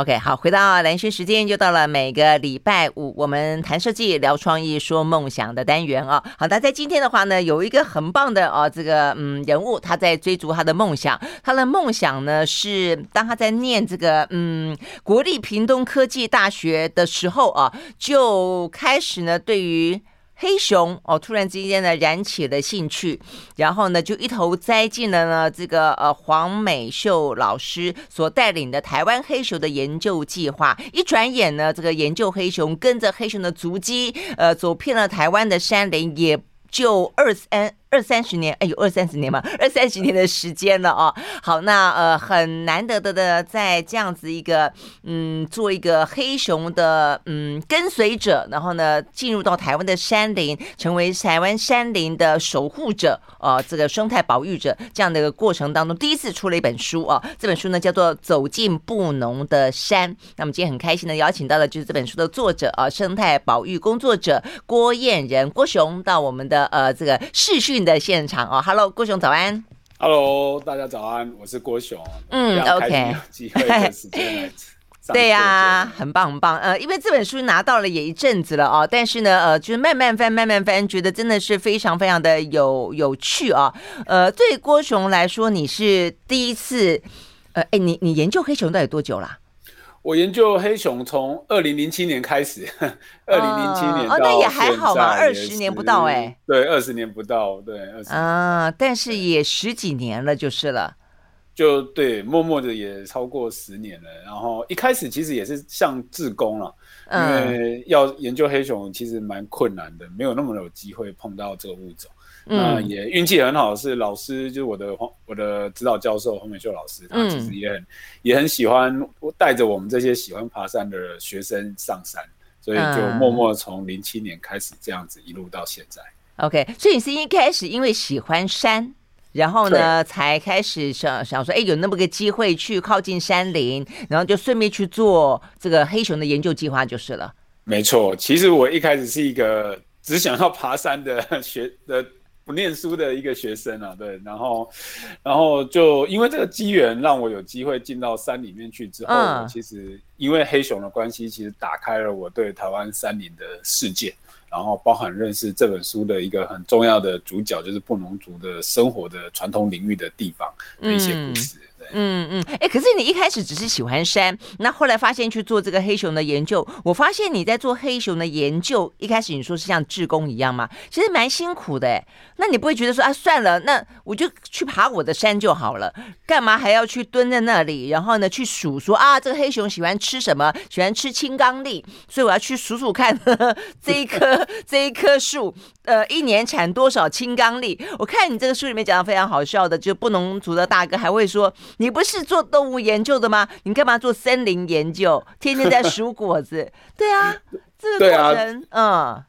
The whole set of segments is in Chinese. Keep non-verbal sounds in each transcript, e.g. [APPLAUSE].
OK，好，回到兰萱时间，又到了每个礼拜五，我们谈设计、聊创意、说梦想的单元啊。好，那在今天的话呢，有一个很棒的哦，这个嗯人物，他在追逐他的梦想。他的梦想呢是，当他在念这个嗯国立屏东科技大学的时候啊，就开始呢对于。黑熊哦，突然之间呢燃起了兴趣，然后呢就一头栽进了呢这个呃黄美秀老师所带领的台湾黑熊的研究计划。一转眼呢，这个研究黑熊，跟着黑熊的足迹，呃，走遍了台湾的山林，也就二三。二三十年，哎，有二三十年吗？[LAUGHS] 二三十年的时间了哦。好，那呃，很难得的的，在这样子一个嗯，做一个黑熊的嗯跟随者，然后呢，进入到台湾的山林，成为台湾山林的守护者，呃，这个生态保育者这样的一个过程当中，第一次出了一本书啊。这本书呢叫做《走进布农的山》。那么今天很开心的邀请到的就是这本书的作者啊，生态保育工作者郭燕仁郭雄到我们的呃这个视讯。的现场哦，Hello，郭雄早安，Hello，大家早安，我是郭雄，嗯，OK，对呀、啊，很棒很棒，呃，因为这本书拿到了也一阵子了哦，但是呢，呃，就是慢慢翻慢慢翻，觉得真的是非常非常的有有趣啊，呃，对郭雄来说，你是第一次，呃，哎，你你研究黑熊到底多久啦？我研究黑熊从二零零七年开始，二零零七年哦，那也还好嘛，二十年不到哎，欸，对，二十年不到，对，二十啊，但是也十几年了，就是了，就对，默默的也超过十年了。然后一开始其实也是像志工了，因为要研究黑熊其实蛮困难的，没有那么有机会碰到这个物种。那也运气很好，是老师就是我的黄我的指导教授黄美秀老师，他其实也很、嗯、也很喜欢带着我们这些喜欢爬山的学生上山，所以就默默从零七年开始这样子一路到现在。OK，所以你是一开始因为喜欢山，然后呢才开始想想说，哎，有那么个机会去靠近山林，然后就顺便去做这个黑熊的研究计划就是了。没错，其实我一开始是一个只想要爬山的学的。不念书的一个学生啊，对，然后，然后就因为这个机缘，让我有机会进到山里面去之后，嗯、其实因为黑熊的关系，其实打开了我对台湾山林的世界，然后包含认识这本书的一个很重要的主角，就是布农族的生活的传统领域的地方的一些故事。嗯嗯嗯，哎、可是你一开始只是喜欢山，那后来发现去做这个黑熊的研究，我发现你在做黑熊的研究，一开始你说是像志工一样吗？其实蛮辛苦的哎，那你不会觉得说啊，算了，那我就去爬我的山就好了，干嘛还要去蹲在那里，然后呢去数说啊，这个黑熊喜欢吃什么？喜欢吃青刚櫟，所以我要去数数看呵 [LAUGHS] 呵这一棵这一棵树，呃，一年产多少青冈粒？我看你这个书里面讲的非常好笑的，就不农族的大哥还会说。你不是做动物研究的吗？你干嘛做森林研究？天天在 [LAUGHS] 数果子。对啊，这个过程，啊、嗯。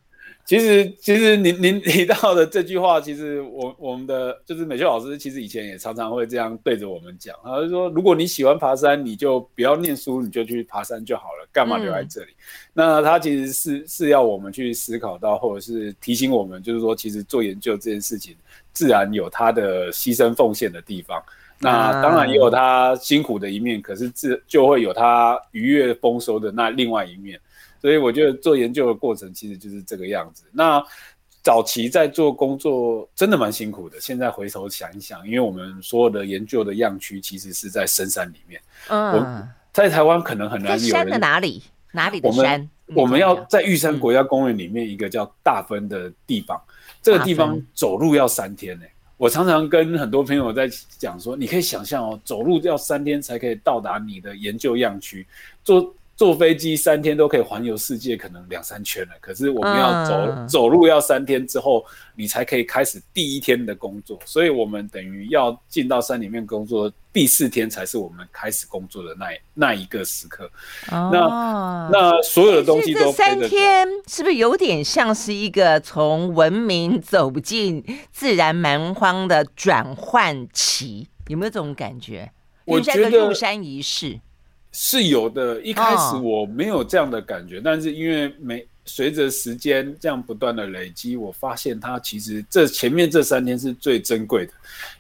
其实，其实您您 [LAUGHS] 提到的这句话，其实我我们的就是美秀老师，其实以前也常常会这样对着我们讲。他就说，如果你喜欢爬山，你就不要念书，你就去爬山就好了，干嘛留在这里？嗯、那他其实是是要我们去思考到，或者是提醒我们，就是说，其实做研究这件事情，自然有他的牺牲奉献的地方。那当然也有他辛苦的一面，可是自就会有他愉悦丰收的那另外一面，所以我觉得做研究的过程其实就是这个样子。那早期在做工作真的蛮辛苦的，现在回头想一想，因为我们所有的研究的样区其实是在深山里面，嗯，我在台湾可能很难有人。山的哪里？哪里的山？我们要在玉山国家公园里面一个叫大分的地方，这个地方走路要三天呢、欸。我常常跟很多朋友在讲说，你可以想象哦，走路要三天才可以到达你的研究样区，坐坐飞机三天都可以环游世界，可能两三圈了。可是我们要走、uh. 走路要三天之后，你才可以开始第一天的工作。所以我们等于要进到山里面工作。第四天才是我们开始工作的那那一个时刻。哦、那那所有的东西都这三天是不是有点像是一个从文明走进自然蛮荒的转换期？有没有这种感觉？我觉得入山仪式是有的。一开始我没有这样的感觉，哦、但是因为没随着时间这样不断的累积，我发现它其实这前面这三天是最珍贵的，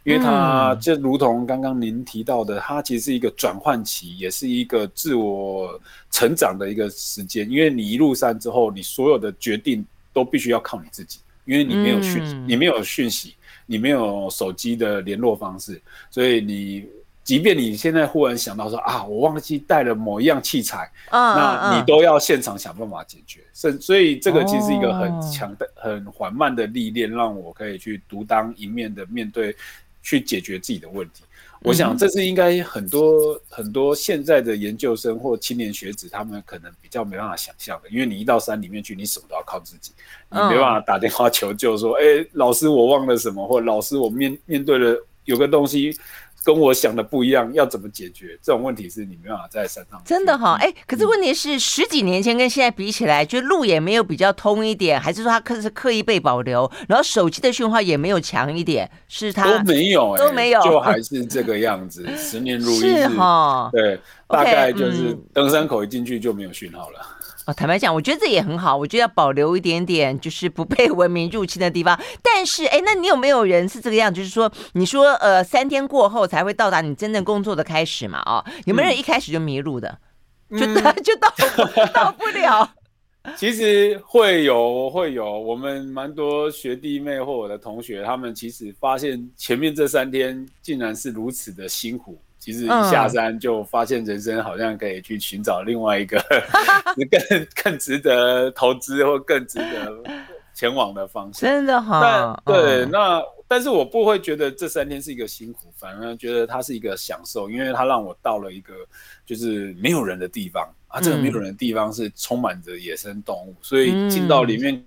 因为它就如同刚刚您提到的，它其实是一个转换期，也是一个自我成长的一个时间。因为你一路山之后，你所有的决定都必须要靠你自己，因为你没有讯，你没有讯息，你没有手机的联络方式，所以你。即便你现在忽然想到说啊，我忘记带了某一样器材，嗯、那你都要现场想办法解决。所、嗯、所以这个其实是一个很强的、哦、很缓慢的历练，让我可以去独当一面的面对，去解决自己的问题。嗯、我想这是应该很多很多现在的研究生或青年学子，他们可能比较没办法想象的，因为你一到山里面去，你什么都要靠自己，你没办法打电话求救说，哎、嗯欸，老师我忘了什么，或老师我面面对了有个东西。跟我想的不一样，要怎么解决这种问题？是你没办法在山上真的哈？哎、欸，可是问题是、嗯、十几年前跟现在比起来，就路也没有比较通一点，还是说它刻是刻意被保留？然后手机的讯号也没有强一点，是它都没有、欸，都没有，就还是这个样子。[LAUGHS] 十年如一日，是哈？对，大概就是登山口一进去就没有讯号了。嗯哦，坦白讲，我觉得这也很好。我觉得要保留一点点，就是不被 [LAUGHS] 文明入侵的地方。但是，哎，那你有没有人是这个样？就是说，你说，呃，三天过后才会到达你真正工作的开始嘛？啊、哦，有没有人一开始就迷路的，嗯、就就到到不了？[LAUGHS] 其实会有，会有。我们蛮多学弟妹或我的同学，他们其实发现前面这三天竟然是如此的辛苦。其实一下山就发现人生好像可以去寻找另外一个 [LAUGHS] 更更值得投资或更值得前往的方向。真的哈，对，那但是我不会觉得这三天是一个辛苦，反而觉得它是一个享受，因为它让我到了一个就是没有人的地方啊，这个没有人的地方是充满着野生动物，所以进到里面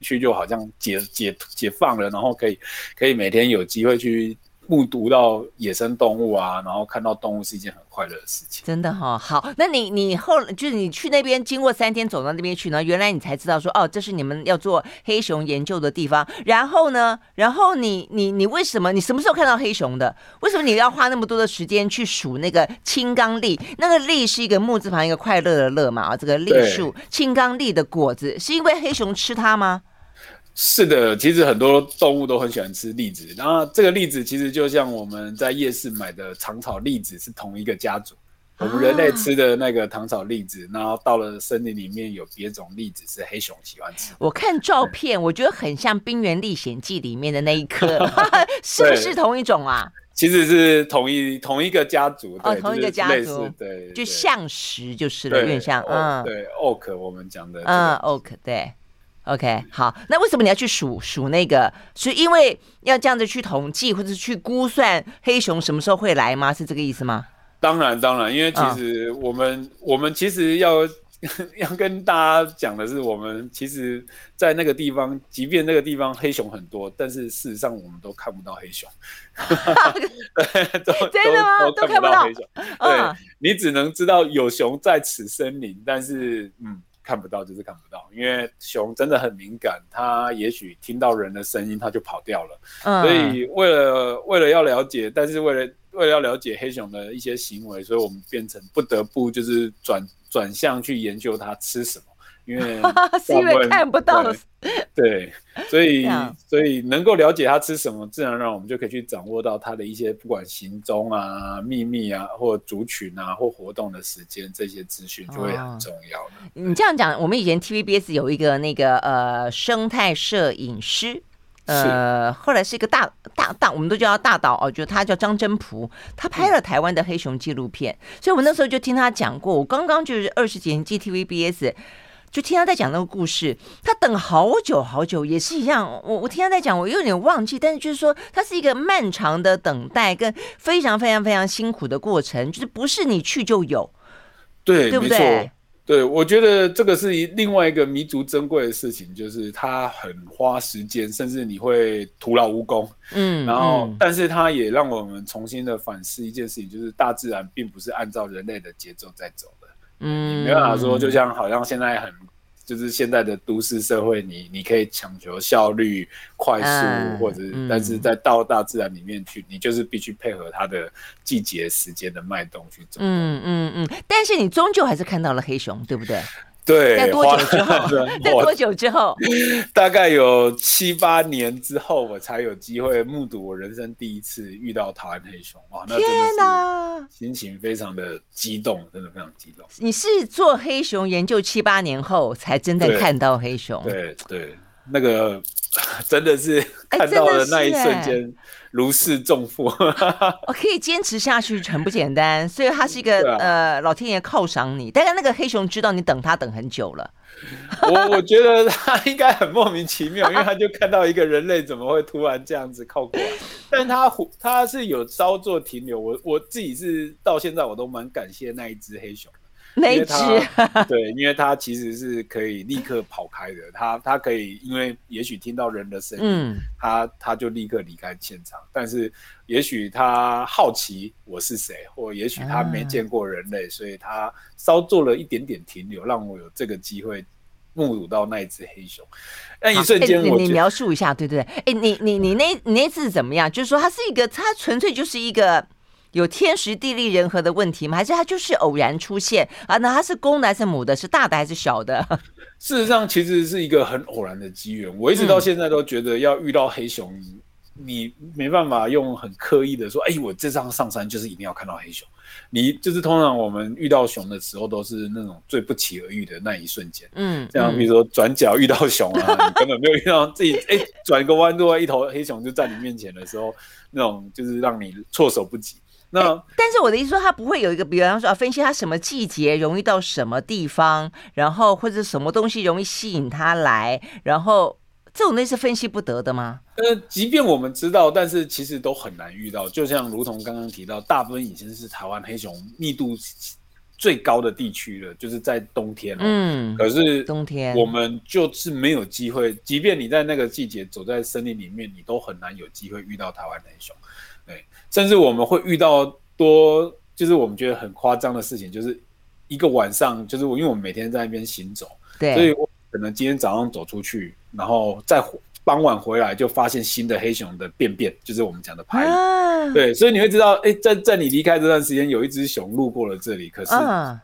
去就好像解解解放了，然后可以可以每天有机会去。目睹到野生动物啊，然后看到动物是一件很快乐的事情。真的哈、哦，好，那你你后就是你去那边，经过三天走到那边去呢，原来你才知道说，哦，这是你们要做黑熊研究的地方。然后呢，然后你你你为什么你什么时候看到黑熊的？为什么你要花那么多的时间去数那个青冈櫟？那个櫟是一个木字旁一个快乐的乐嘛？啊，这个櫟树青冈櫟的果子是因为黑熊吃它吗？是的，其实很多动物都很喜欢吃栗子。然后这个栗子其实就像我们在夜市买的糖炒栗子是同一个家族。我们人类吃的那个糖炒栗子，然后到了森林里面有别种栗子是黑熊喜欢吃。我看照片，我觉得很像《冰原历险记》里面的那一颗，[LAUGHS] 是不是同一种啊？其实是同一同一个家族，哦，同一个家族，对，就橡实就是了，有点像，嗯，对，oak 我们讲的，嗯，oak 对。OK，好，那为什么你要去数数那个？是因为要这样子去统计，或者是去估算黑熊什么时候会来吗？是这个意思吗？当然，当然，因为其实我们、哦、我们其实要 [LAUGHS] 要跟大家讲的是，我们其实，在那个地方，即便那个地方黑熊很多，但是事实上我们都看不到黑熊。[LAUGHS] 都 [LAUGHS] 真的吗？都看不到黑熊。对，你只能知道有熊在此森林，但是嗯。看不到就是看不到，因为熊真的很敏感，它也许听到人的声音，它就跑掉了。嗯，所以为了为了要了解，但是为了为了要了解黑熊的一些行为，所以我们变成不得不就是转转向去研究它吃什么。因为 [LAUGHS] 是因为看不到，对，所以所以能够了解他吃什么，自然而然我们就可以去掌握到他的一些不管行踪啊、秘密啊，或族群啊，或活动的时间，这些资讯就会很重要。哦、你这样讲，我们以前 TVBS 有一个那个呃生态摄影师，呃，后来是一个大大大，我们都叫他大导哦，就他叫张真朴，他拍了台湾的黑熊纪录片，嗯、所以我那时候就听他讲过。我刚刚就是二十几年进 TVBS。就听他在讲那个故事，他等好久好久，也是一样。我我听他在讲，我有点忘记，但是就是说，它是一个漫长的等待跟非常非常非常辛苦的过程，就是不是你去就有，对，对不对？对，我觉得这个是另外一个弥足珍贵的事情，就是他很花时间，甚至你会徒劳无功。嗯，然后，嗯、但是他也让我们重新的反思一件事情，就是大自然并不是按照人类的节奏在走的。嗯，没办法说，就像好像现在很，就是现在的都市社会，你你可以强求效率、快速，或者，但是在到大自然里面去，你就是必须配合它的季节时间的脉动去走。嗯嗯嗯，但是你终究还是看到了黑熊，对不对？对，在多久之后？在多久之后？大概有七八年之后，我才有机会目睹我人生第一次遇到台湾黑熊。哇，那天哪心情非常的激动，真的非常激动。你是做黑熊研究七八年后才真的看到黑熊？对对，对，那个 [LAUGHS] 真的是看到的那一瞬间。如释重负，我 [LAUGHS] 可以坚持下去很不简单，所以他是一个、啊、呃老天爷犒赏你。但是那个黑熊知道你等他等很久了，我我觉得他应该很莫名其妙，[LAUGHS] 因为他就看到一个人类怎么会突然这样子靠过来，但他他是有稍作停留。我我自己是到现在我都蛮感谢那一只黑熊。[LAUGHS] 那一只 [LAUGHS] 对，因为它其实是可以立刻跑开的，它它可以，因为也许听到人的声音，它、嗯、它就立刻离开现场。但是也许它好奇我是谁，或也许它没见过人类，嗯、所以它稍做了一点点停留，让我有这个机会目睹到那一只黑熊。那一瞬间，我、欸、你，你描述一下，对对对，哎、欸，你你你那你那次怎么样？就是说，它是一个，它纯粹就是一个。有天时地利人和的问题吗？还是它就是偶然出现啊？那它是公的还是母的？是大的还是小的？[LAUGHS] 事实上，其实是一个很偶然的机缘。我一直到现在都觉得，要遇到黑熊，嗯、你没办法用很刻意的说：“哎，我这张上山就是一定要看到黑熊。”你就是通常我们遇到熊的时候，都是那种最不期而遇的那一瞬间。嗯，像比如说转角遇到熊啊，嗯、你根本没有遇到自己哎，转个弯度，一头黑熊就在你面前的时候，那种就是让你措手不及。那、欸、但是我的意思说，他不会有一个，比方说啊，分析他什么季节容易到什么地方，然后或者什么东西容易吸引他来，然后这种类是分析不得的吗？呃，即便我们知道，但是其实都很难遇到。就像如同刚刚提到，大部分已经是台湾黑熊密度最高的地区了，就是在冬天。嗯，可是冬天我们就是没有机会，即便你在那个季节走在森林里面，你都很难有机会遇到台湾黑熊。对，甚至我们会遇到多，就是我们觉得很夸张的事情，就是一个晚上，就是我因为我们每天在那边行走，对，所以我可能今天早上走出去，然后再傍晚回来就发现新的黑熊的便便，就是我们讲的排遗。啊、对，所以你会知道，哎，在在你离开这段时间，有一只熊路过了这里，可是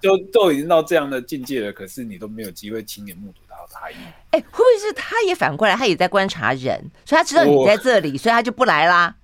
就都已经到这样的境界了，可是你都没有机会亲眼目睹到排遗。哎，会不会是他也反过来，他也在观察人，所以他知道你在这里，所以他就不来啦？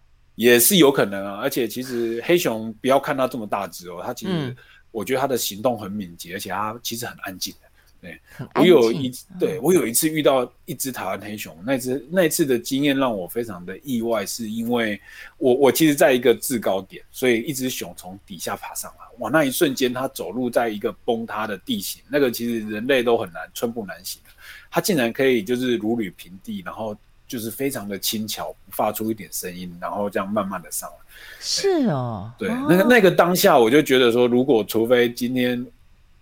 也是有可能啊，而且其实黑熊不要看它这么大只哦，它其实我觉得它的行动很敏捷，而且它其实很安静的。对，我有一对我有一次遇到一只台湾黑熊，那只那次的经验让我非常的意外，是因为我我其实在一个制高点，所以一只熊从底下爬上来，哇，那一瞬间它走路在一个崩塌的地形，那个其实人类都很难寸步难行，它竟然可以就是如履平地，然后。就是非常的轻巧，发出一点声音，然后这样慢慢的上来。是哦，对，那个那个当下，我就觉得说，如果除非今天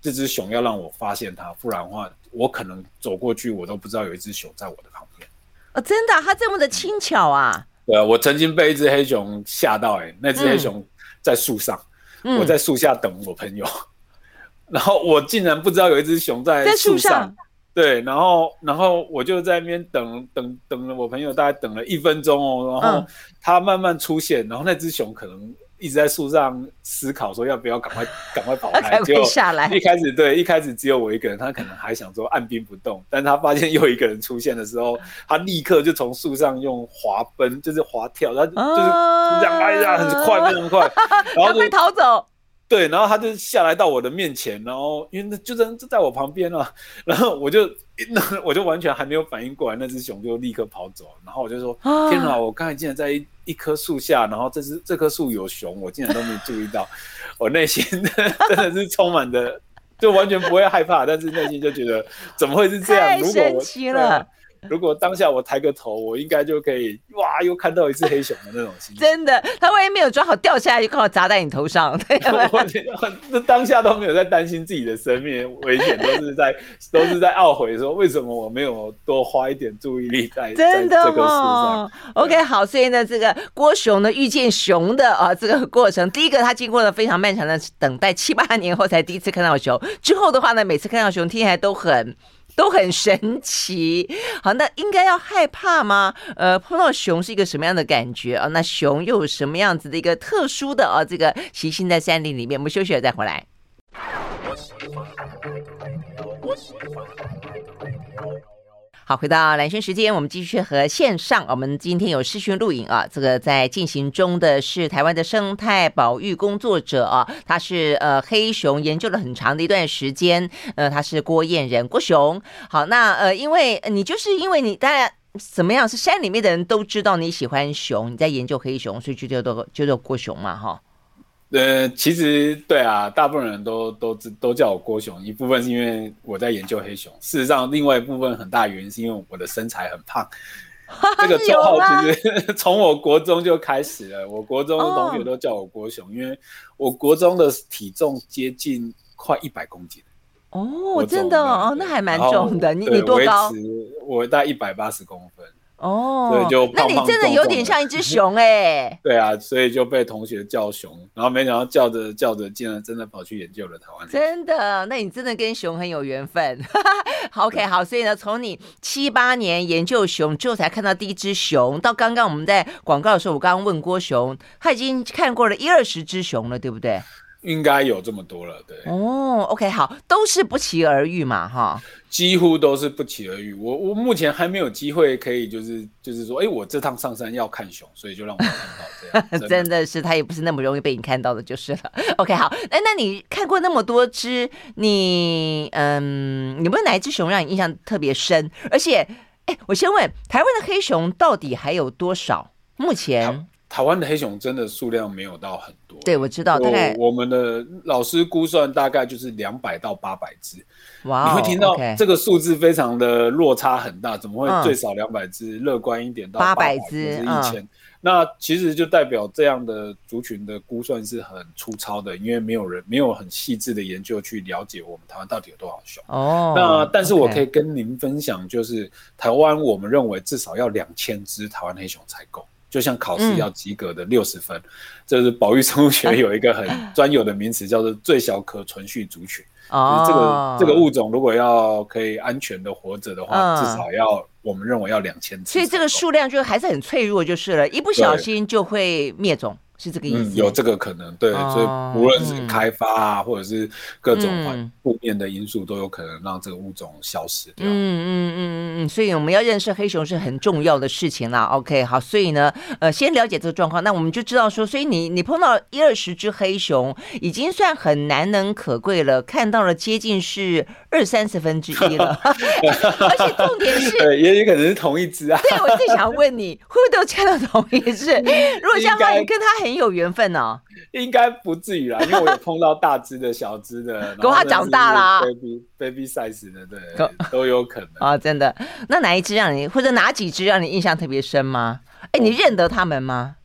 这只熊要让我发现它，不然的话，我可能走过去，我都不知道有一只熊在我的旁边。哦，真的，它这么的轻巧啊？对啊，我曾经被一只黑熊吓到，哎，那只黑熊在树上，嗯、我在树下等我朋友，嗯、[LAUGHS] 然后我竟然不知道有一只熊在树上。对，然后，然后我就在那边等等等了我朋友，大概等了一分钟哦，然后他慢慢出现，然后那只熊可能一直在树上思考说要不要赶快赶快跑开，结果下来。一开始对，一开始只有我一个人，他可能还想说按兵不动，但他发现又一个人出现的时候，他立刻就从树上用滑奔，就是滑跳，他就是这样哎呀，很快，[LAUGHS] 非常快，然后就逃走。对，然后他就下来到我的面前，然后因为那就在就在我旁边啊，然后我就那我就完全还没有反应过来，那只熊就立刻跑走，然后我就说：啊、天哪，我刚才竟然在一一棵树下，然后这只这棵树有熊，我竟然都没注意到，我内心 [LAUGHS] 真的是充满的，就完全不会害怕，但是内心就觉得怎么会是这样？太神奇了。[LAUGHS] 如果当下我抬个头，我应该就可以哇，又看到一只黑熊的那种心情。真的，他万一没有抓好掉下来，就刚好砸在你头上。[LAUGHS] 对，那当下都没有在担心自己的生命危险，都是在 [LAUGHS] 都是在懊悔说，为什么我没有多花一点注意力在真的在这个事上。OK，好，所以呢，这个郭熊呢遇见熊的啊这个过程，第一个他经过了非常漫长的等待，七八年后才第一次看到熊。之后的话呢，每次看到熊，听起来都很。都很神奇，好，那应该要害怕吗？呃，碰到熊是一个什么样的感觉啊？那熊又有什么样子的一个特殊的啊这个习性在山林里面？我们休息了再回来。好，回到蓝轩时间，我们继续和线上，我们今天有视讯录影啊，这个在进行中的是台湾的生态保育工作者啊，他是呃黑熊研究了很长的一段时间，呃，他是郭彦仁，郭熊。好，那呃，因为你就是因为你大家怎么样，是山里面的人都知道你喜欢熊，你在研究黑熊，所以就叫做就叫郭熊嘛，哈。呃，其实对啊，大部分人都都都叫我郭雄，一部分是因为我在研究黑熊，事实上，另外一部分很大原因是因为我的身材很胖。[LAUGHS] 这个绰号其实 [LAUGHS] 从我国中就开始了，我国中的同学都叫我郭熊，因为我国中的体重接近快一百公斤。哦，真的哦，那还蛮重的。你你多高？我大概一百八十公分。哦，对，就胖胖重重，那你真的有点像一只熊哎。[LAUGHS] 对啊，所以就被同学叫熊，然后没想到叫着叫着，竟然真的跑去研究了台湾。真的，那你真的跟熊很有缘分。[LAUGHS] 好，OK，好，所以呢，从你七八年研究熊之后才看到第一只熊，到刚刚我们在广告的时候，我刚刚问郭熊，他已经看过了一二十只熊了，对不对？应该有这么多了，对。哦，OK，好，都是不期而遇嘛，哈。几乎都是不期而遇。我我目前还没有机会可以，就是就是说，哎，我这趟上山要看熊，所以就让我看到这样。[LAUGHS] 真的，真的是，他也不是那么容易被你看到的，就是了。[LAUGHS] OK，好，哎，那你看过那么多只，你嗯，有没有哪一只熊让你印象特别深？而且，哎，我先问，台湾的黑熊到底还有多少？目前？台湾的黑熊真的数量没有到很多，对，我知道，大概我们的老师估算大概就是两百到八百只。哇，你会听到这个数字非常的落差很大，怎么会最少两百只？乐观一点到八百只，是一千。那其实就代表这样的族群的估算是很粗糙的，因为没有人没有很细致的研究去了解我们台湾到底有多少熊。哦，那但是我可以跟您分享，就是台湾我们认为至少要两千只台湾黑熊才够。就像考试要及格的六十分，嗯，这是保育生物学有一个很 [LAUGHS] 专有的名词，叫做最小可存续族群。哦，就是这个这个物种如果要可以安全的活着的话，嗯，至少要我们认为要两千只。所以这个数量就还是很脆弱，就是了，一不小心就会灭种。是这个意思，嗯，有这个可能，对，哦，所以无论是开发啊，嗯，或者是各种负面的因素，都有可能让这个物种消失掉。嗯嗯嗯嗯嗯，所以我们要认识黑熊是很重要的事情啦。OK，好，所以呢，呃，先了解这个状况，那我们就知道说，所以你你碰到一二十只黑熊，已经算很难能可贵了，看到了接近是二三十分之一了，[LAUGHS] 而且重点是，对，也有可能是同一只啊。对，我最想问你，会不会都看到同一只？如果像话，你跟他很。很有缘分哦，应该不至于啦，因为我有碰到大只的、小只的，[LAUGHS] 狗它长大啦，baby baby size 的，对，都有可能啊、哦，真的。那哪一只让你，或者哪几只让你印象特别深吗？哎，你认得他们吗？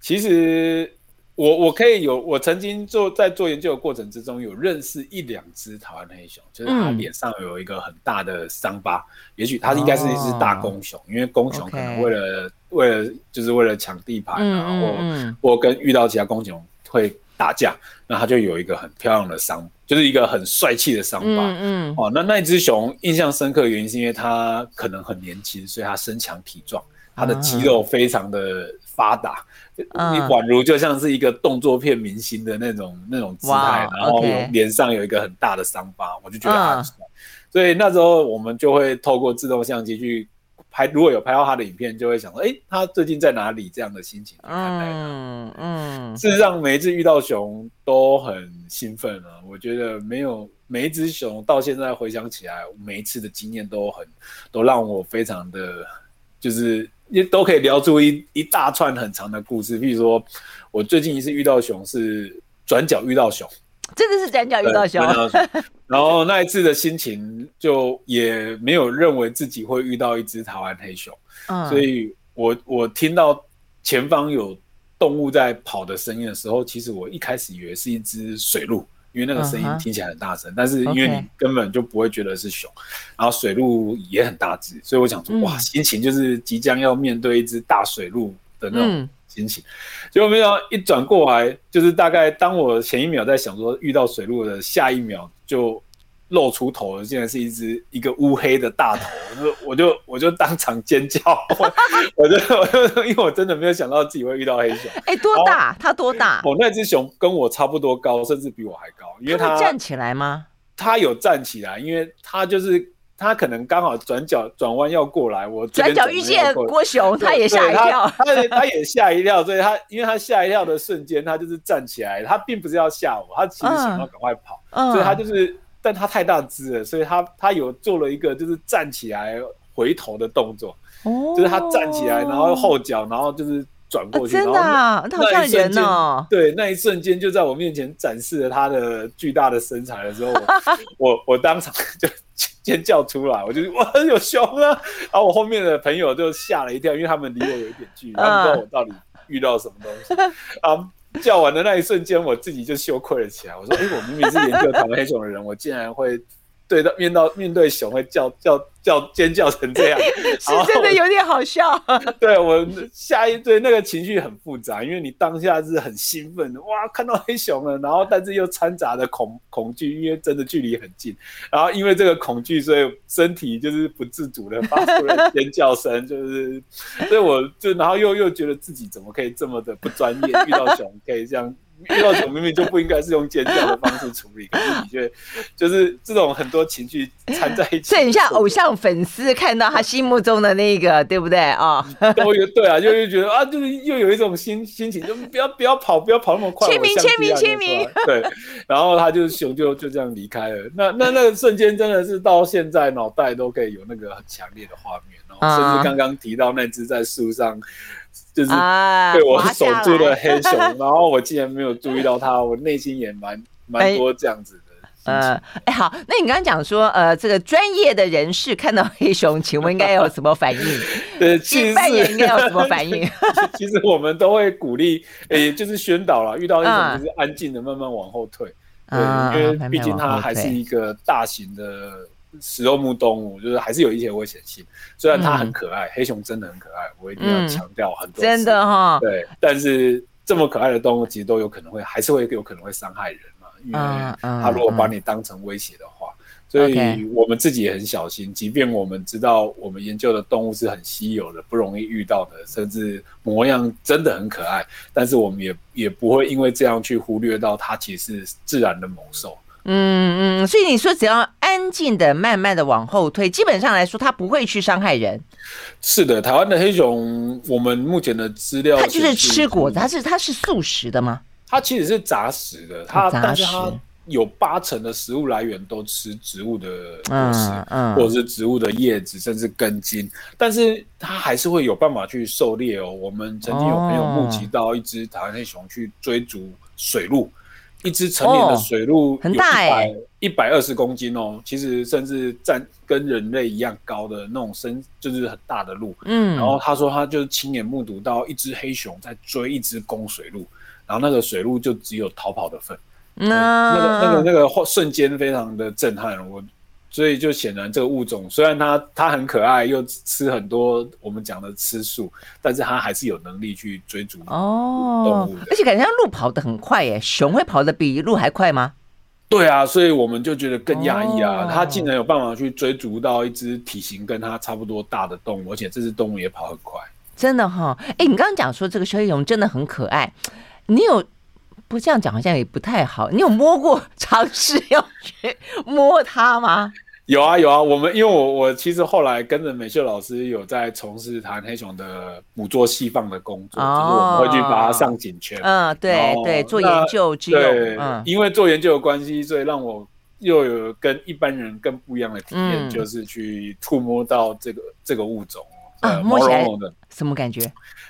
其实。我我可以有，我曾经做在做研究的过程之中，有认识一两只台湾黑熊，就是它脸上有一个很大的伤疤，嗯、也许它应该是一只大公熊，哦、因为公熊可能为了、为了就是为了抢地盘啊，嗯、或或跟遇到其他公熊会打架，那他就有一个很漂亮的伤，就是一个很帅气的伤疤。嗯，嗯哦，那那只熊印象深刻的原因是因为它可能很年轻，所以它身强体壮，它的肌肉非常的发达。你宛如就像是一个动作片明星的那种 [LAUGHS] 那种姿态然后脸上有一个很大的伤疤我就觉得他很帅。所以那时候我们就会透过自动相机去拍，如果有拍到他的影片，就会想说，哎、欸，他最近在哪里？这样的心情去看待他。嗯嗯。事实上，每一次遇到熊都很兴奋啊。我觉得没有每一只熊到现在回想起来，每一次的经验都很都让我非常的就是。也都可以聊出一一大串很长的故事，譬如说，我最近一次遇到熊是转角遇到熊，真的是转角遇到熊。然后那一次的心情就也没有认为自己会遇到一只台湾黑熊，嗯，所以我我听到前方有动物在跑的声音的时候，其实我一开始以为是一只水鹿。因为那个声音听起来很大声，uh -huh. 但是因为你根本就不会觉得是熊.然后水鹿也很大只，所以我想说，哇，心情就是即将要面对一只大水鹿的那种心情。结果没想到一转过来，就是大概当我前一秒在想说遇到水路的下一秒就。露出头了竟然是一只一个乌黑的大头，[LAUGHS] 我就我就当场尖叫，[LAUGHS] 我就我就因为我真的没有想到自己会遇到黑熊。哎、欸，多大？它多大？我那只熊跟我差不多高，甚至比我还高，因为它，站起来吗？它有站起来，因为它就是。他可能刚好转角转弯要过来，我转角遇见郭雄，他也吓一跳，他他，他也吓一跳，所以他因为他吓一跳的瞬间，他就是站起来，他并不是要吓我，他其实想要赶快跑，嗯、所以他就是，但他太大只了，所以他他有做了一个就是站起来回头的动作，哦、就是他站起来，然后后脚，然后就是。转过去，啊、真的、啊，他好像人哦。对，那一瞬间就在我面前展示了他的巨大的身材的时候，我 [LAUGHS] 我我当场就 [LAUGHS] 尖叫出来，我就哇，有熊啊！然后我后面的朋友就吓了一跳，因为他们离我有一点距离，他们不知道我到底遇到什么东西。[LAUGHS] 啊，叫完的那一瞬间，我自己就羞愧了起来。我说，哎、欸，我明明是研究台湾黑熊的人，我竟然会。对到面到面对熊会叫叫叫尖叫成这样，[LAUGHS] 是真的有点好笑。[LAUGHS] 对我下一对那个情绪很复杂，因为你当下是很兴奋的，哇，看到黑熊了，然后但是又掺杂的恐恐惧，因为真的距离很近，然后因为这个恐惧，所以身体就是不自主的发出了尖叫声，就是，所以我就然后又又觉得自己怎么可以这么的不专业，遇到熊可以这样。遇到熊明明就不应该是用尖叫的方式处理，可是你觉得就是这种很多情绪掺在一起，这很像偶像粉丝看到他心目中的那个，对不对啊？都有对啊，就又觉得啊，就是又有一种心心情，就不要不要跑，不要跑那么快，签名签名签名，对。然后他就熊就就这样离开了。那那那个瞬间真的是到现在脑袋都可以有那个很强烈的画面，然后甚至刚刚提到那只在树上。就是被我守住的黑熊，[LAUGHS] 然后我竟然没有注意到它，我内心也蛮蛮多这样子的。呃，哎，好，那你刚刚讲说，呃，这个专业的人士看到黑熊，请问应该有什么反应？[LAUGHS] 对，其实应该有什么反应？[LAUGHS] 其实我们都会鼓励，哎，就是宣导了，遇到一种就是安静的慢慢往后退，对，因为毕竟它还是一个大型的。食肉目动物就是还是有一些危险性，虽然它很可爱，嗯、黑熊真的很可爱，我一定要强调很多、嗯。真的哈，对，但是这么可爱的动物其实都有可能会，还是会有可能会伤害人嘛，因为它如果把你当成威胁的话，嗯嗯、所以我们自己也很小心。即便我们知道我们研究的动物是很稀有的，不容易遇到的，甚至模样真的很可爱，但是我们也也不会因为这样去忽略到它其实是自然的猛兽。嗯嗯，所以你说只要安静的、慢慢的往后退，基本上来说，它不会去伤害人。是的，台湾的黑熊，我们目前的资料，它就是吃果子，它是它是素食的吗？它其实是杂食的，它但是它有八成的食物来源都吃植物的果实，嗯，或者是植物的叶子，甚至根茎，但是它还是会有办法去狩猎哦。我们曾经有朋友目击到一只台湾黑熊去追逐水鹿。一只成年的水鹿很大哎，一百二十公斤哦，其实甚至占跟人类一样高的那种身，就是很大的鹿。嗯，然后他说他就是亲眼目睹到一只黑熊在追一只公水鹿，然后那个水鹿就只有逃跑的份。那那个那个那个瞬间非常的震撼我。所以就显然这个物种虽然它它很可爱，又吃很多我们讲的吃素，但是它还是有能力去追逐哦动物。而且感觉像鹿跑得很快耶，熊会跑得比鹿还快吗？对啊，所以我们就觉得更讶异啊，它竟然有办法去追逐到一只体型跟它差不多大的动物，而且这只动物也跑很快。真的哈，哎，你刚刚讲说这个小黑熊真的很可爱，你有不这样讲好像也不太好，你有摸过尝试要去摸它吗？有啊有啊，我们因为我我其实后来跟着美秀老师有在从事弹黑熊的捕捉细放的工作，哦、就是我们会去把它上颈圈。嗯，对对，做研究之用。对，嗯、因为做研究的关系，所以让我又有跟一般人更不一样的体验，嗯、就是去触摸到这个这个物种。啊，摸起来什么感觉？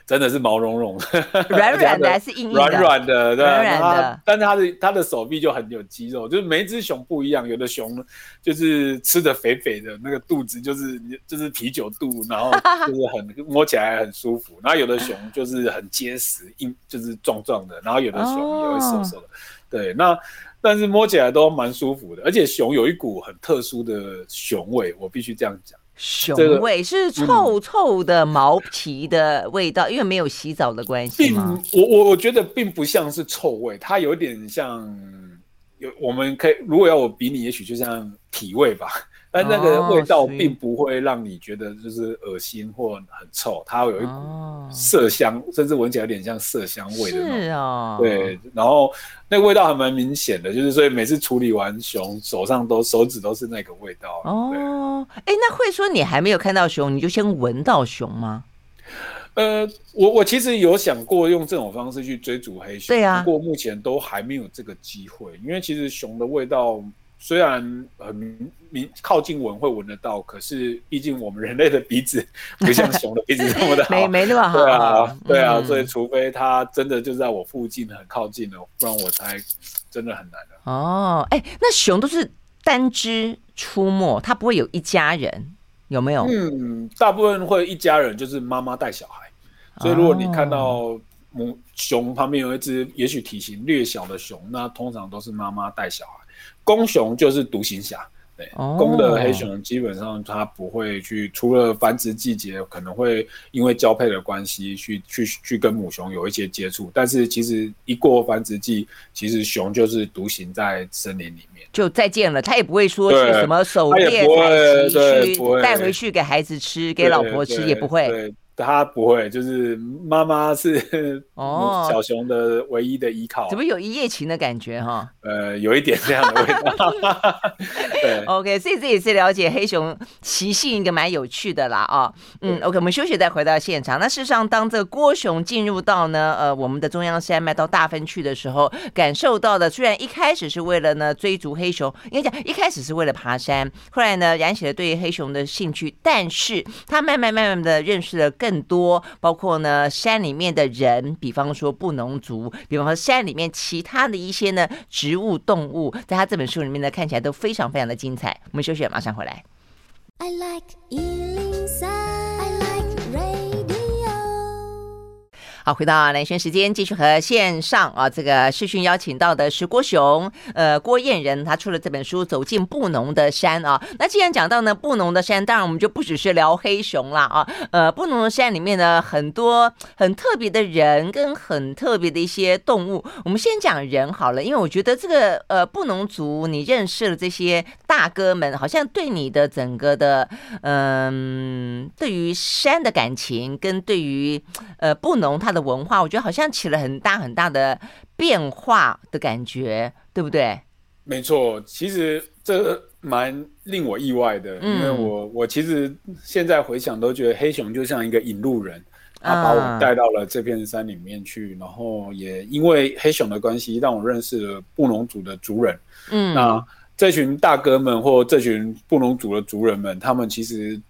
真的是毛茸茸 [LAUGHS] 的，软软的还是硬硬的？软软的，对。软软的。但是它的它的手臂就很有肌肉，就是每一只熊不一样，有的熊就是吃的肥肥的，那个肚子就是就是啤酒肚，然后 [LAUGHS] 就是很摸起来很舒服。然后有的熊就是很结实，硬就是壮壮的，然后有的熊也会瘦瘦的。对，那但是摸起来都蛮舒服的，而且熊有一股很特殊的熊味，我必须这样讲。熊味是臭臭的毛皮的味道，嗯、因为没有洗澡的关系吗？我我我觉得并不像是臭味，它有点像有我们可以如果要我比你，也许就像体味吧。但那个味道并不会让你觉得就是恶心或很臭，它会有一股麝香，哦、甚至闻起来有点像麝香味的那种。是哦，对，然后那个味道还蛮明显的，就是所以每次处理完熊，手上都手指都是那个味道。哦，哎，那会说你还没有看到熊，你就先闻到熊吗？呃，我我其实有想过用这种方式去追逐黑熊，对啊，不过目前都还没有这个机会，因为其实熊的味道。虽然很明明靠近闻会闻得到，可是毕竟我们人类的鼻子不像熊的鼻子那么的好，[LAUGHS] 没没那么好。对啊，对啊，嗯、所以除非它真的就在我附近很靠近了，不然我才真的很难的。哦，哎，那熊都是单只出没，它不会有一家人，有没有？嗯，大部分会一家人，就是妈妈带小孩。所以如果你看到母熊旁边有一只也许体型略小的熊，那通常都是妈妈带小孩。公熊就是独行侠，对，公的黑熊基本上它不会去，除了繁殖季节可能会因为交配的关系去去去跟母熊有一些接触，但是其实一过繁殖季，其实熊就是独行在森林里面，就再见了，它也不会说是什么狩猎采集去带回去给孩子吃，给老婆吃也不会。他不会，就是妈妈是哦小熊的唯一的依靠，怎么有一夜情的感觉哈？呃，有一点这样的味道。[LAUGHS] 对，OK，所以这也是了解黑熊习性一个蛮有趣的啦啊、哦。嗯，OK，我们休息再回到现场。那事实上，当这个郭熊进入到呢呃我们的中央山脉到大分去的时候，感受到的虽然一开始是为了呢追逐黑熊，应该讲一开始是为了爬山，后来呢燃起了对黑熊的兴趣，但是他慢慢慢慢的认识了更。更多包括呢山里面的人，比方说布农族，比方说山里面其他的一些呢植物动物，在他这本书里面呢看起来都非常非常的精彩。我们休息，马上回来。I like 好，回到兰萱时间，继续和线上啊这个视讯邀请到的是郭雄，呃，郭彦仁，他出了这本书《走进布农的山》啊。那既然讲到呢布农的山，当然我们就不只是聊黑熊了啊。呃，布农的山里面呢，很多很特别的人跟很特别的一些动物。我们先讲人好了，因为我觉得这个呃布农族，你认识了这些大哥们，好像对你的整个的嗯、对于山的感情跟对于呃布农他。它的文化，我觉得好像起了很大很大的变化的感觉，对不对？没错，其实这蛮令我意外的，嗯、因为我我其实现在回想都觉得黑熊就像一个引路人，他把我带到了这片山里面去，嗯、然后也因为黑熊的关系，让我认识了布农族的族人。嗯，那这群大哥们或这群布农族的族人们，他们其实。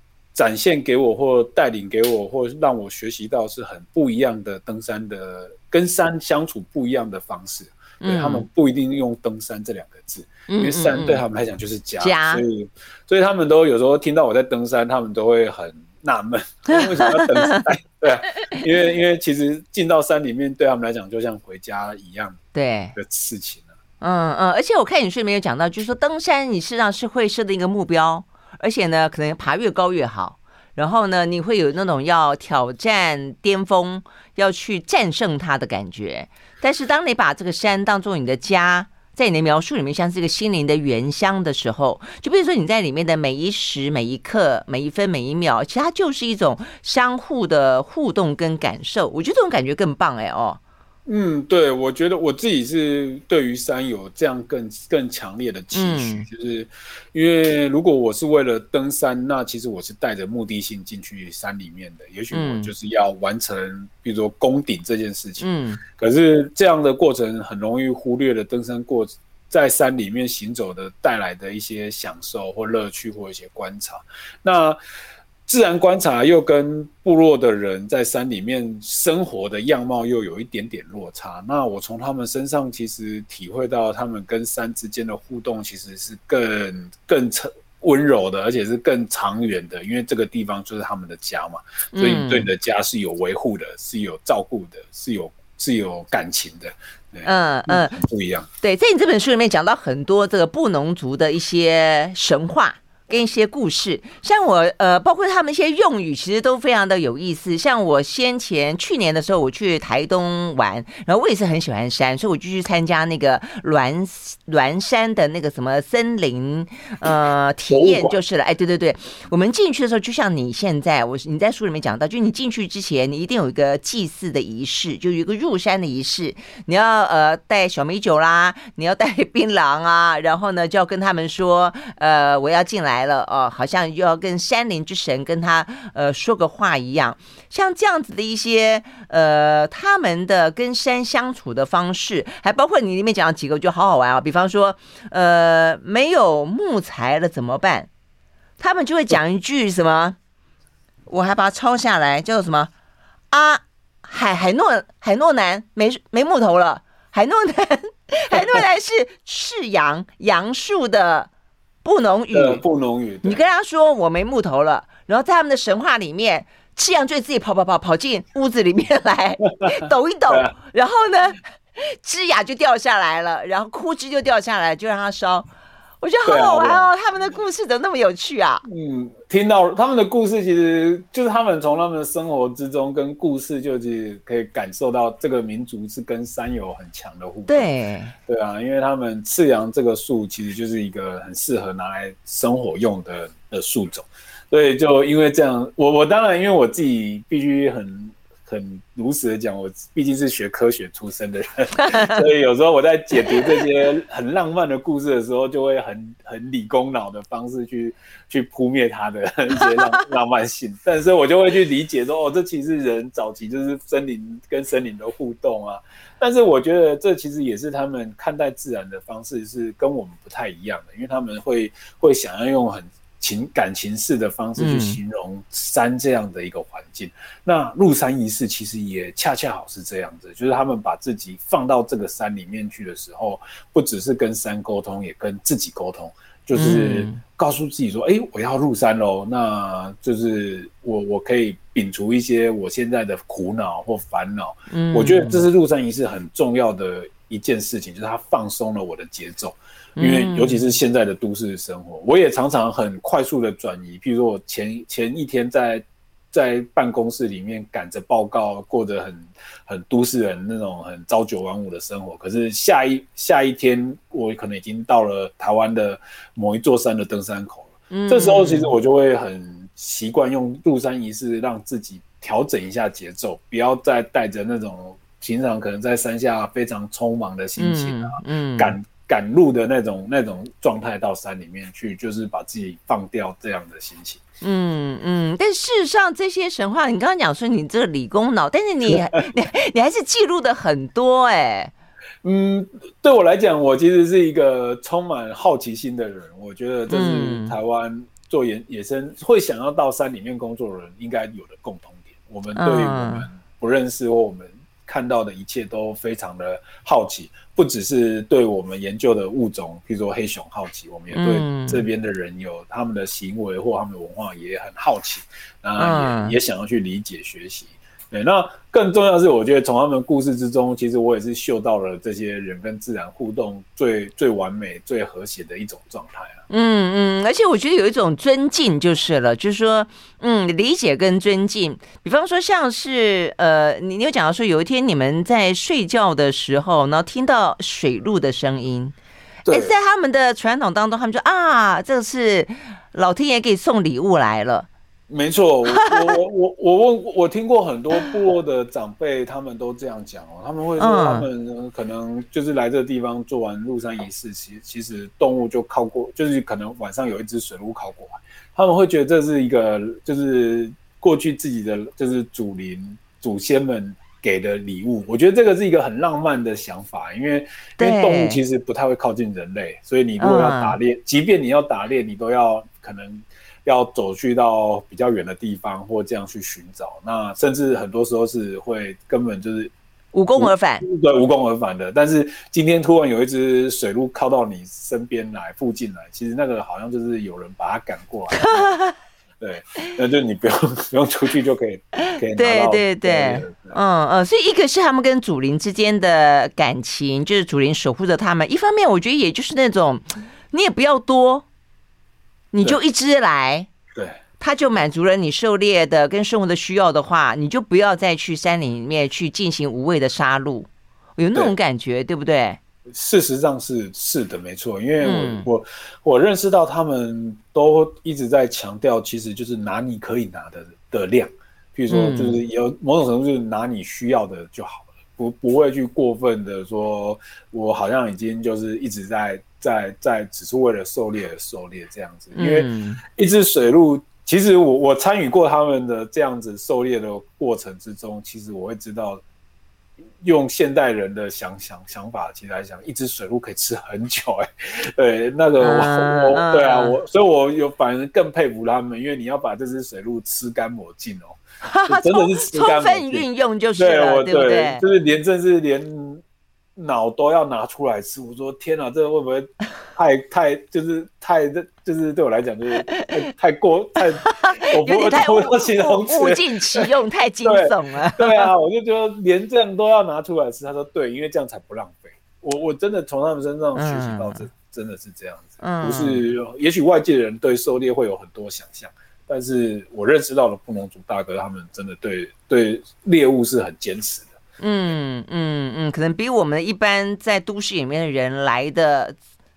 展现给我或带领给我或让我学习到是很不一样的登山的跟山相处不一样的方式，对，他们不一定用登山这两个字，因为山对他们来讲就是家，所以所以他们都有时候听到我在登山，他们都会很纳闷，[LAUGHS] 为什么要登山？[LAUGHS] 对，因为因为其实进到山里面对他们来讲就像回家一样，对的事情。嗯嗯，而且我看你书里面有讲到，就是说登山你实际上是会设定一个目标。而且呢，可能爬越高越好。然后呢，你会有那种要挑战巅峰，要去战胜它的感觉。但是，当你把这个山当做你的家，在你的描述里面像是一个心灵的原乡的时候，就比如说你在里面的每一时每一刻、每一分每一秒，其实它就是一种相互的互动跟感受。我觉得这种感觉更棒哎哦。嗯，对，我觉得我自己是对于山有这样更更强烈的期许，嗯、就是因为如果我是为了登山，那其实我是带着目的性进去山里面的，也许我就是要完成，嗯、比如说攻顶这件事情。嗯，可是这样的过程很容易忽略了登山过在山里面行走的带来的一些享受或乐趣或一些观察。那自然观察又跟部落的人在山里面生活的样貌又有一点点落差。那我从他们身上其实体会到，他们跟山之间的互动其实是更更温柔的，而且是更长远的。因为这个地方就是他们的家嘛，所以对你的家是有维护的，是有照顾的，是有是有感情的。嗯嗯，不一样。对，在你这本书里面讲到很多这个布农族的一些神话。跟一些故事，像我呃，包括他们一些用语，其实都非常的有意思。像我先前去年的时候，我去台东玩，然后我也是很喜欢山，所以我就去参加那个栾栾山的那个什么森林呃体验就是了。哎，对对对，我们进去的时候，就像你现在我你在书里面讲到，就你进去之前，你一定有一个祭祀的仪式，就有一个入山的仪式，你要呃带小米酒啦，你要带槟榔啊，然后呢就要跟他们说，呃，我要进来。来了哦，好像又要跟山林之神跟他呃说个话一样，像这样子的一些呃他们的跟山相处的方式，还包括你里面讲的几个，就好好玩啊。比方说呃没有木材了怎么办？他们就会讲一句什么，我还把它抄下来，叫做什么啊？海海诺海诺南没没木头了，海诺南 [LAUGHS] 海诺南是赤杨杨树的。布农语，布农语，你跟他说我没木头了，然后在他们的神话里面，赤羊就自己跑跑跑跑进屋子里面来，[LAUGHS] 抖一抖，然后呢，枝桠就掉下来了，然后枯枝就掉下来，就让它烧。我觉得好好玩哦，他们的故事怎么那么有趣啊？嗯，听到他们的故事，其实就是他们从他们的生活之中跟故事，就是可以感受到这个民族是跟山有很强的互动。对，对啊，因为他们赤杨这个树其实就是一个很适合拿来生火用的的树种，所以就因为这样，我我当然因为我自己必须很。很如实的讲，我毕竟是学科学出身的人，所以有时候我在解读这些很浪漫的故事的时候，就会很很理工脑的方式去去扑灭它的一些浪 [LAUGHS] 浪漫性。但是我就会去理解说，哦，这其实人早期就是森林跟森林的互动啊。但是我觉得这其实也是他们看待自然的方式是跟我们不太一样的，因为他们会会想要用很。情感情式的方式去形容山这样的一个环境，嗯、那入山仪式其实也恰恰好是这样子，就是他们把自己放到这个山里面去的时候，不只是跟山沟通，也跟自己沟通，就是告诉自己说：“哎、嗯欸，我要入山喽，那就是我我可以摒除一些我现在的苦恼或烦恼。”嗯，我觉得这是入山仪式很重要的一件事情，就是它放松了我的节奏。因为尤其是现在的都市生活，我也常常很快速的转移。譬如说我前前一天在在办公室里面赶着报告，过着很很都市人那种很朝九晚五的生活。可是下一下一天，我可能已经到了台湾的某一座山的登山口了。嗯，这时候其实我就会很习惯用入山仪式，让自己调整一下节奏，不要再带着那种平常可能在山下非常匆忙的心情啊，嗯，赶。赶路的那种那种状态到山里面去，就是把自己放掉这样的心情。嗯嗯，但事实上这些神话，你刚刚讲说你这个理工脑，但是你 [LAUGHS] 你你还是记录的很多哎、欸。嗯，对我来讲，我其实是一个充满好奇心的人。我觉得这是台湾做野野生会想要到山里面工作的人应该有的共同点。我们对于我们不认识或我们。看到的一切都非常的好奇，不只是对我们研究的物种，譬如说黑熊好奇，我们也对这边的人有他们的行为或他们的文化也很好奇，那也也想要去理解学习。对，那更重要的是，我觉得从他们故事之中，其实我也是嗅到了这些人跟自然互动最最完美、最和谐的一种状态啊。嗯嗯，而且我觉得有一种尊敬就是了，就是说，嗯，理解跟尊敬。比方说，像是呃，你你有讲到说，有一天你们在睡觉的时候，然后听到水路的声音，哎，在他们的传统当中，他们说啊，这是老天爷给送礼物来了。没错，我我我我问，我听过很多部落的长辈，他们都这样讲哦。他们会说，他们可能就是来这个地方做完入山仪式，其其实动物就靠过，就是可能晚上有一只水鹿靠过来，他们会觉得这是一个，就是过去自己的就是祖灵祖先们给的礼物。我觉得这个是一个很浪漫的想法，因为因为动物其实不太会靠近人类，所以你如果要打猎，即便你要打猎，你都要可能。要走去到比较远的地方，或这样去寻找，那甚至很多时候是会根本就是无功而返，对，无功而返的。但是今天突然有一只水鹿靠到你身边来，附近来，其实那个好像就是有人把它赶过来，[LAUGHS] 对，那就你不用不用出去就可以，可以，对对对，嗯嗯，所以一个是他们跟祖灵之间的感情，就是祖灵守护着他们；一方面，我觉得也就是那种你也不要多。你就一只来，对，它就满足了你狩猎的跟生活的需要的话，你就不要再去山里面去进行无谓的杀戮，有那种感觉，对，对不对？事实上是是的，没错，因为我、嗯、我我认识到他们都一直在强调，其实就是拿你可以拿的的量，比如说就是有某种程度就是拿你需要的就好了，不不会去过分的说，我好像已经就是一直在在在只是为了狩猎而狩猎这样子，因为一只水鹿，其实我我参与过他们的这样子狩猎的过程之中，其实我会知道。用现代人的想想想法，其实来讲，一只水鹿可以吃很久哎、欸。对，那个我、uh, 我对啊，我所以，我有反而更佩服他们，因为你要把这只水鹿吃干抹净哦，[LAUGHS] 真的是吃干抹净，充分运用就是了，对，我对不对？就是连，正是连。脑都要拿出来吃，我说天哪，这个会不会太 [LAUGHS] 太就是太就是对我来讲就是太太过太，我不会太物物尽其 [LAUGHS] 用，太惊悚了对。对啊，我就觉得连这样都要拿出来吃。他说对，因为这样才不浪费。我我真的从他们身上学习到这、嗯、真的是这样子，嗯、不是也许外界的人对狩猎会有很多想象，但是我认识到了布农族大哥，他们真的对对猎物是很坚持的。嗯嗯嗯，可能比我们一般在都市里面的人来的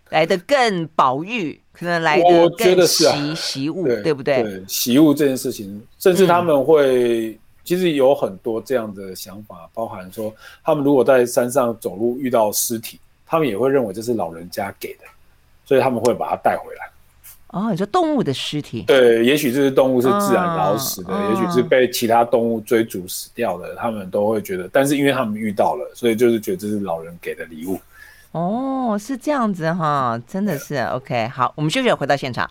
来的更保育，可能来的更习习物，对不对？对，习物这件事情，甚至他们会、嗯、其实有很多这样的想法，包含说，他们如果在山上走路遇到尸体，他们也会认为这是老人家给的，所以他们会把它带回来。哦，你说动物的尸体？对，也许这只动物是自然老死的，哦、也许是被其他动物追逐死掉的，哦、他们都会觉得。但是因为他们遇到了，所以就是觉得这是老人给的礼物。哦，是这样子哈，真的是 OK。好，我们休息，回到现场。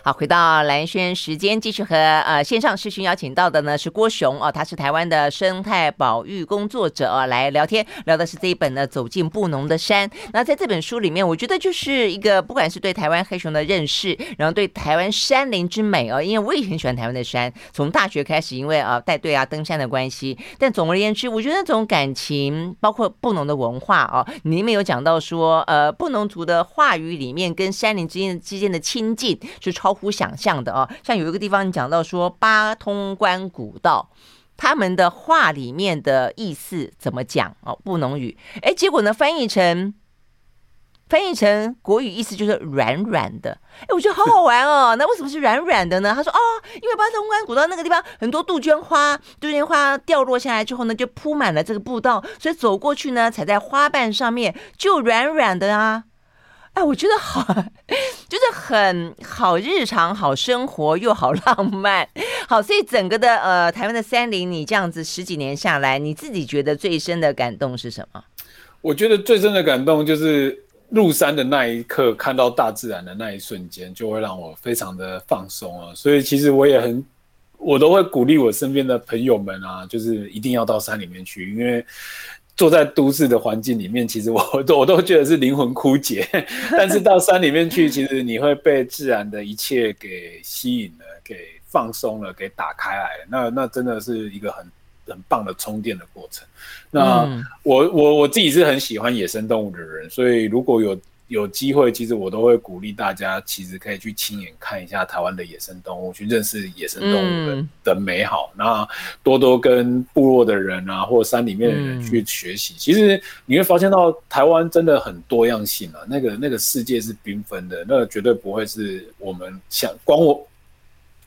好，回到蓝轩时间，继续和呃线上视讯邀请到的呢是郭雄哦，他是台湾的生态保育工作者哦，来聊天，聊的是这一本呢《走进布农的山》。那在这本书里面，我觉得就是一个不管是对台湾黑熊的认识，然后对台湾山林之美哦，因为我也很喜欢台湾的山，从大学开始，因为啊带队啊登山的关系。但总而言之，我觉得那种感情，包括布农的文化哦，你里面有讲到说，呃，布农族的话语里面跟山林之间之间的亲近是超。乎想象的哦，像有一个地方你讲到说八通关古道，他们的话里面的意思怎么讲哦？布农语，哎，结果呢翻译成翻译成国语意思就是软软的，哎，我觉得好好玩哦。[LAUGHS] 那为什么是软软的呢？他说哦，因为八通关古道那个地方很多杜鹃花，杜鹃花掉落下来之后呢，就铺满了这个步道，所以走过去呢，踩在花瓣上面就软软的啊。哎，我觉得好，就是很好日常、好生活又好浪漫，好，所以整个的呃台湾的山林，你这样子十几年下来，你自己觉得最深的感动是什么？我觉得最深的感动就是入山的那一刻，看到大自然的那一瞬间，就会让我非常的放松啊。所以其实我也很，我都会鼓励我身边的朋友们啊，就是一定要到山里面去，因为。坐在都市的环境里面，其实我 [LAUGHS] 都我都觉得是灵魂枯竭。[LAUGHS] 但是到山里面去，其实你会被自然的一切给吸引了，给放松了，给打开来了。那那真的是一个很很棒的充电的过程。那我我我自己是很喜欢野生动物的人，所以如果有。有机会，其实我都会鼓励大家，其实可以去亲眼看一下台湾的野生动物，去认识野生动物的、嗯、的美好。那多多跟部落的人啊，或山里面的人去学习。嗯、其实你会发现到台湾真的很多样性啊，那个那个世界是缤纷的，那个绝对不会是我们想光我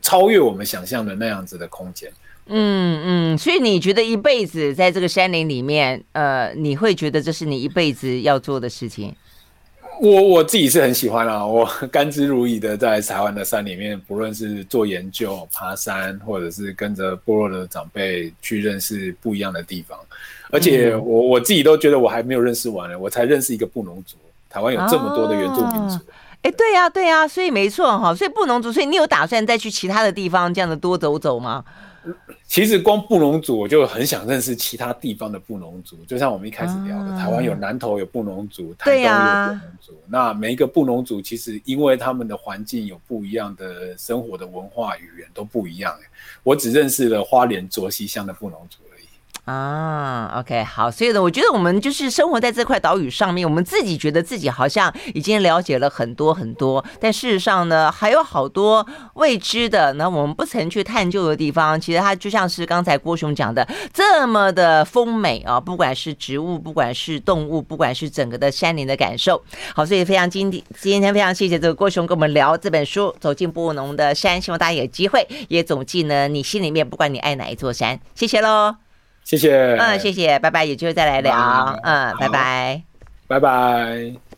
超越我们想象的那样子的空间。嗯嗯，所以你觉得一辈子在这个山林里面，呃，你会觉得这是你一辈子要做的事情？我我自己是很喜欢啊，我 [LAUGHS] 甘之如饴的在台湾的山里面，不论是做研究、爬山，或者是跟着部落的长辈去认识不一样的地方，而且我我自己都觉得我还没有认识完呢，我才认识一个布农族。台湾有这么多的原住民族，哎、哦，对呀、啊、对呀、啊，所以没错哈，所以布农族，所以你有打算再去其他的地方这样的多走走吗？其实光布农族，我就很想认识其他地方的布农族。就像我们一开始聊的，啊、台湾有南投有布农族，台东有布农族。啊、那每一个布农族，其实因为他们的环境有不一样的生活的文化语言都不一样。我只认识了花莲卓溪乡的布农族。啊，OK，好，所以呢，我觉得我们就是生活在这块岛屿上面，我们自己觉得自己好像已经了解了很多很多，但事实上呢，还有好多未知的，那我们不曾去探究的地方。其实它就像是刚才郭雄讲的，这么的丰美啊，不管是植物，不管是动物，不管是整个的山林的感受。好，所以非常今天今天非常谢谢这个郭雄跟我们聊这本书《走进布农的山》，希望大家有机会也走进呢你心里面，不管你爱哪一座山。谢谢喽。谢谢，嗯，谢谢，拜拜，有机会再来聊，嗯，拜拜，拜拜。